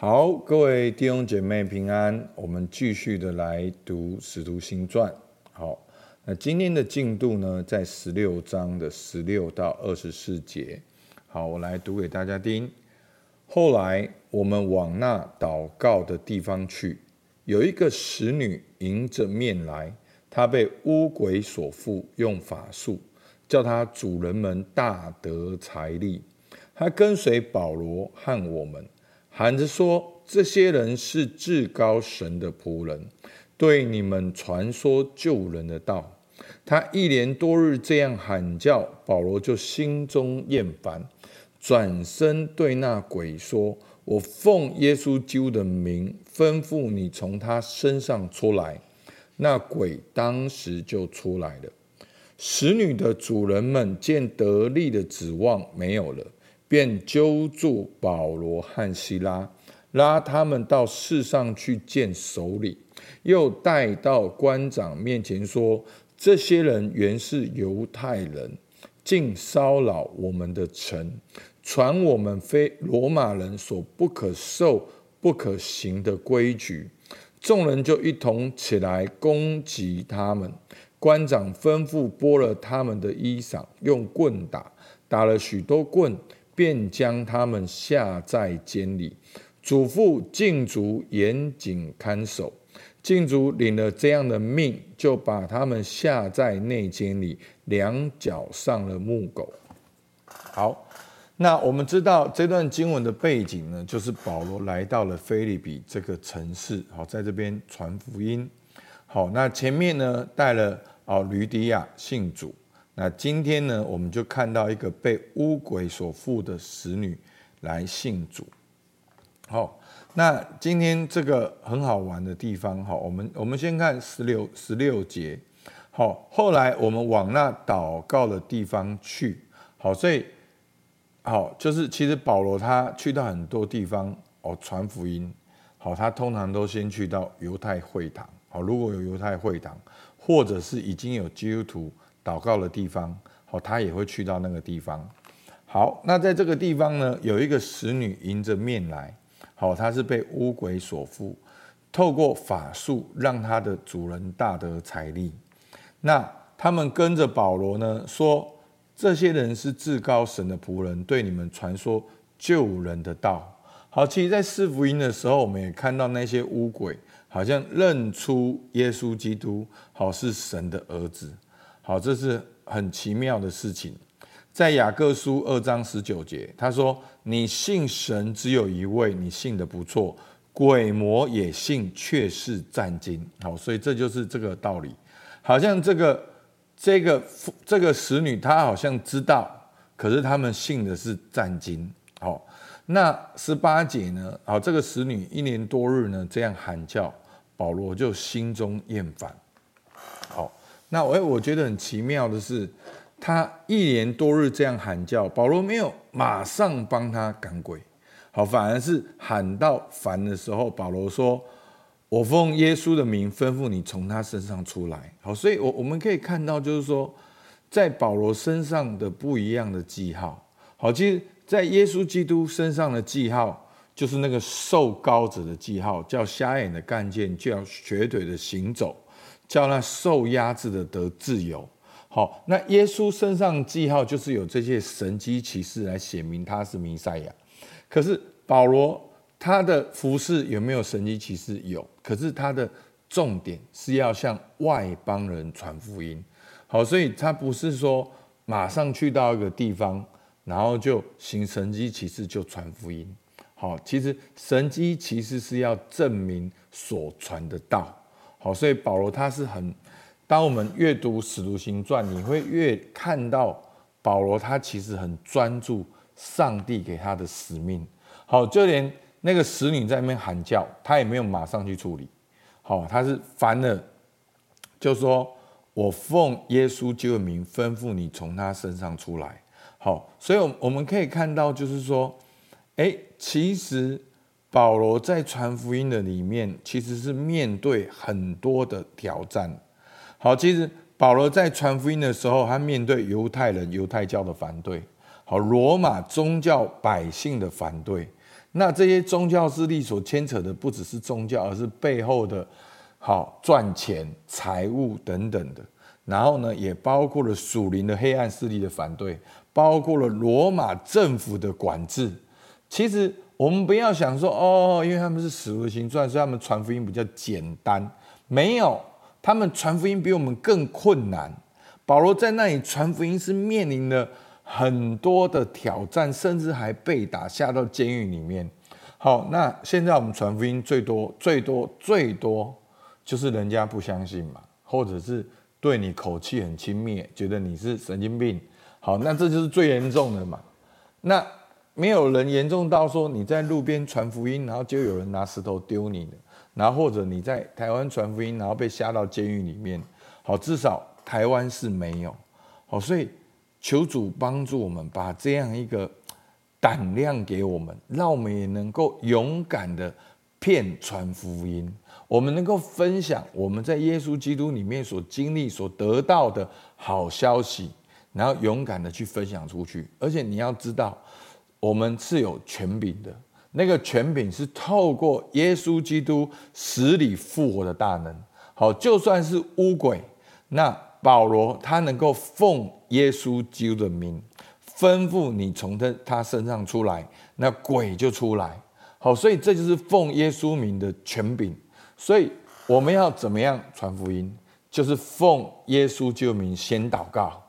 好，各位弟兄姐妹平安。我们继续的来读《使徒行传》。好，那今天的进度呢，在十六章的十六到二十四节。好，我来读给大家听。后来我们往那祷告的地方去，有一个使女迎着面来，她被巫鬼所附，用法术叫她主人们大得财利。她跟随保罗和我们。喊着说：“这些人是至高神的仆人，对你们传说救人的道。”他一连多日这样喊叫，保罗就心中厌烦，转身对那鬼说：“我奉耶稣基督的名，吩咐你从他身上出来。”那鬼当时就出来了。使女的主人们见得利的指望没有了。便揪住保罗和西拉，拉他们到市上去见首领，又带到官长面前说：“这些人原是犹太人，竟骚扰我们的城，传我们非罗马人所不可受、不可行的规矩。”众人就一同起来攻击他们。官长吩咐剥了他们的衣裳，用棍打，打了许多棍。便将他们下在监里，嘱咐禁足严谨看守。禁足领了这样的命，就把他们下在内监里，两脚上了木狗。好，那我们知道这段经文的背景呢，就是保罗来到了腓立比这个城市，好，在这边传福音。好，那前面呢带了哦，吕底亚信主。那今天呢，我们就看到一个被污鬼所附的使女来信主。好，那今天这个很好玩的地方，好，我们我们先看十六十六节。好，后来我们往那祷告的地方去。好，所以好就是其实保罗他去到很多地方哦传福音。好，他通常都先去到犹太会堂。好，如果有犹太会堂，或者是已经有基督徒。祷告的地方，好，他也会去到那个地方。好，那在这个地方呢，有一个使女迎着面来，好，她是被污鬼所附，透过法术让她的主人大得财利。那他们跟着保罗呢，说这些人是至高神的仆人，对你们传说救人的道。好，其实，在四福音的时候，我们也看到那些污鬼好像认出耶稣基督，好，是神的儿子。好，这是很奇妙的事情。在雅各书二章十九节，他说：“你信神只有一位，你信得不错，鬼魔也信，却是战惊。”好，所以这就是这个道理。好像这个这个这个使女，她好像知道，可是他们信的是战惊。好，那十八节呢？好，这个使女一年多日呢这样喊叫，保罗就心中厌烦。那我我觉得很奇妙的是，他一连多日这样喊叫，保罗没有马上帮他赶鬼，好，反而是喊到烦的时候，保罗说：“我奉耶稣的名吩咐你从他身上出来。”好，所以，我我们可以看到，就是说，在保罗身上的不一样的记号。好，其实，在耶稣基督身上的记号，就是那个受膏者的记号，叫瞎眼的看见，叫瘸腿的行走。叫那受压制的得自由。好，那耶稣身上记号就是有这些神迹奇事来显明他是弥赛亚。可是保罗他的服饰有没有神迹奇事？有。可是他的重点是要向外邦人传福音。好，所以他不是说马上去到一个地方，然后就行神迹奇事就传福音。好，其实神迹奇事是要证明所传的道。好，所以保罗他是很，当我们阅读《使徒行传》，你会越看到保罗他其实很专注上帝给他的使命。好，就连那个使女在那边喊叫，他也没有马上去处理。好，他是烦了，就说：“我奉耶稣基督名吩咐你从他身上出来。”好，所以我们可以看到，就是说，哎，其实。保罗在传福音的里面，其实是面对很多的挑战。好，其实保罗在传福音的时候，他面对犹太人、犹太教的反对，好，罗马宗教百姓的反对。那这些宗教势力所牵扯的不只是宗教，而是背后的好赚钱、财务等等的。然后呢，也包括了属灵的黑暗势力的反对，包括了罗马政府的管制。其实我们不要想说哦，因为他们是使徒行传，所以他们传福音比较简单。没有，他们传福音比我们更困难。保罗在那里传福音是面临了很多的挑战，甚至还被打下到监狱里面。好，那现在我们传福音最多、最多、最多就是人家不相信嘛，或者是对你口气很轻蔑，觉得你是神经病。好，那这就是最严重的嘛。那没有人严重到说你在路边传福音，然后就有人拿石头丢你的，然后或者你在台湾传福音，然后被下到监狱里面。好，至少。台湾是没有，好，所以求主帮助我们，把这样一个胆量给我们，让我们也能够勇敢的遍传福音，我们能够分享我们在耶稣基督里面所经历、所得到的好消息，然后勇敢的去分享出去。而且你要知道，我们是有权柄的，那个权柄是透过耶稣基督死里复活的大能。好，就算是污鬼，那。保罗他能够奉耶稣基督的名吩咐你从他他身上出来，那鬼就出来。好，所以这就是奉耶稣名的权柄。所以我们要怎么样传福音？就是奉耶稣基督名先祷告。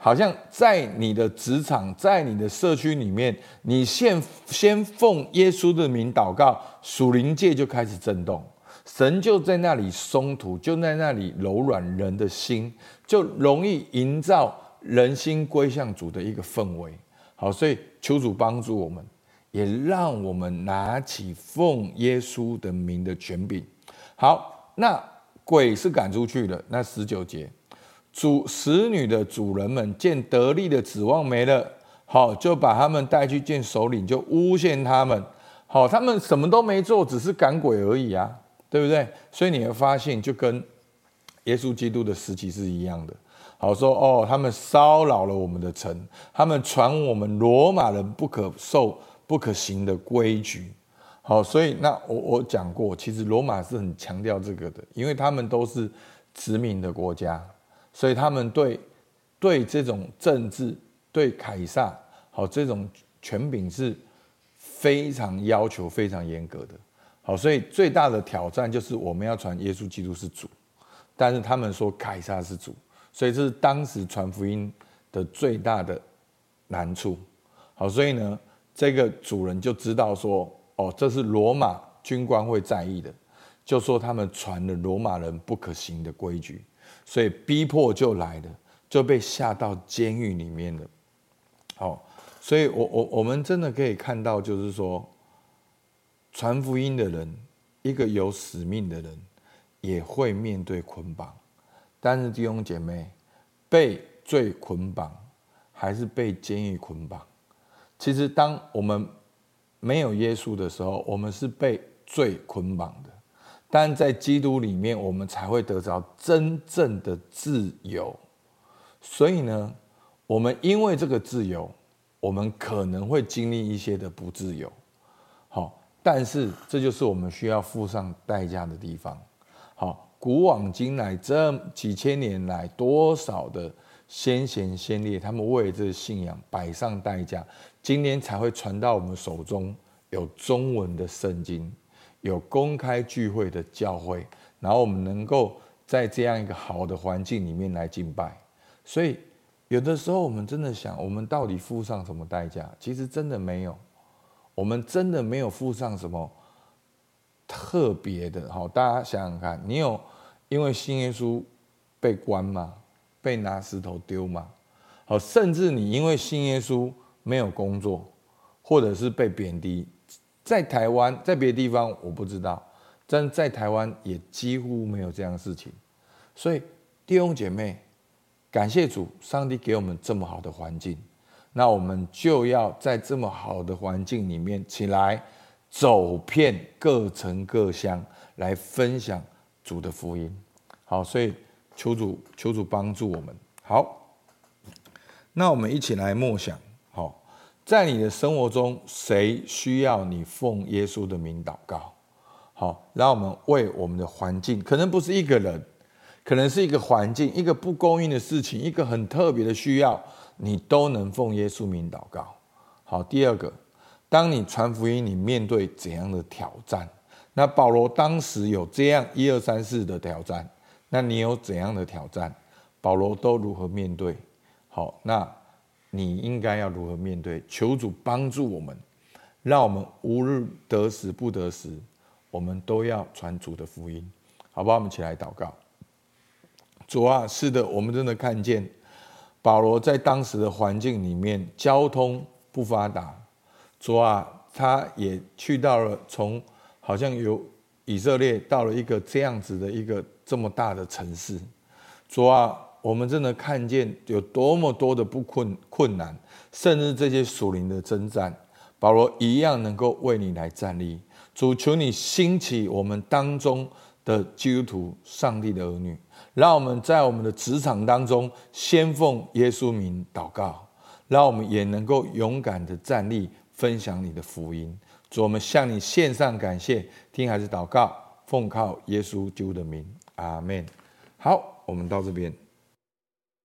好像在你的职场，在你的社区里面，你先先奉耶稣的名祷告，属灵界就开始震动。神就在那里松土，就在那里柔软人的心，就容易营造人心归向主的一个氛围。好，所以求主帮助我们，也让我们拿起奉耶稣的名的权柄。好，那鬼是赶出去了。那十九节，主使女的主人们见得力的指望没了，好，就把他们带去见首领，就诬陷他们。好，他们什么都没做，只是赶鬼而已啊。对不对？所以你会发现，就跟耶稣基督的时期是一样的。好说哦，他们骚扰了我们的城，他们传我们罗马人不可受、不可行的规矩。好，所以那我我讲过，其实罗马是很强调这个的，因为他们都是殖民的国家，所以他们对对这种政治、对凯撒好这种权柄是非常要求、非常严格的。好，所以最大的挑战就是我们要传耶稣基督是主，但是他们说凯撒是主，所以这是当时传福音的最大的难处。好，所以呢，这个主人就知道说，哦，这是罗马军官会在意的，就说他们传了罗马人不可行的规矩，所以逼迫就来了，就被下到监狱里面了。好，所以我我我们真的可以看到，就是说。传福音的人，一个有使命的人，也会面对捆绑。但是弟兄姐妹，被罪捆绑，还是被监狱捆绑？其实，当我们没有耶稣的时候，我们是被罪捆绑的。但在基督里面，我们才会得着真正的自由。所以呢，我们因为这个自由，我们可能会经历一些的不自由。好。但是，这就是我们需要付上代价的地方。好，古往今来这几千年来，多少的先贤先烈，他们为这个信仰摆上代价，今天才会传到我们手中，有中文的圣经，有公开聚会的教会，然后我们能够在这样一个好的环境里面来敬拜。所以，有的时候我们真的想，我们到底付上什么代价？其实真的没有。我们真的没有付上什么特别的，好，大家想想看，你有因为信耶稣被关吗？被拿石头丢吗？好，甚至你因为信耶稣没有工作，或者是被贬低，在台湾，在别的地方我不知道，但在台湾也几乎没有这样的事情。所以弟兄姐妹，感谢主，上帝给我们这么好的环境。那我们就要在这么好的环境里面起来，走遍各城各乡，来分享主的福音。好，所以求主求主帮助我们。好，那我们一起来默想。在你的生活中，谁需要你奉耶稣的名祷告？好，让我们为我们的环境，可能不是一个人，可能是一个环境，一个不公义的事情，一个很特别的需要，你都能奉耶稣名祷告。好，第二个，当你传福音，你面对怎样的挑战？那保罗当时有这样一二三四的挑战，那你有怎样的挑战？保罗都如何面对？好，那。你应该要如何面对？求主帮助我们，让我们无论得时不得时，我们都要传主的福音，好不好？我们起来祷告。主啊，是的，我们真的看见保罗在当时的环境里面，交通不发达。主啊，他也去到了从好像由以色列到了一个这样子的一个这么大的城市。主啊。我们真的看见有多么多的不困困难，甚至这些属灵的征战，保罗一样能够为你来站立。主，求你兴起我们当中的基督徒、上帝的儿女，让我们在我们的职场当中先奉耶稣名祷告，让我们也能够勇敢的站立，分享你的福音。主，我们向你献上感谢，听孩子祷告，奉靠耶稣基督的名，阿门。好，我们到这边。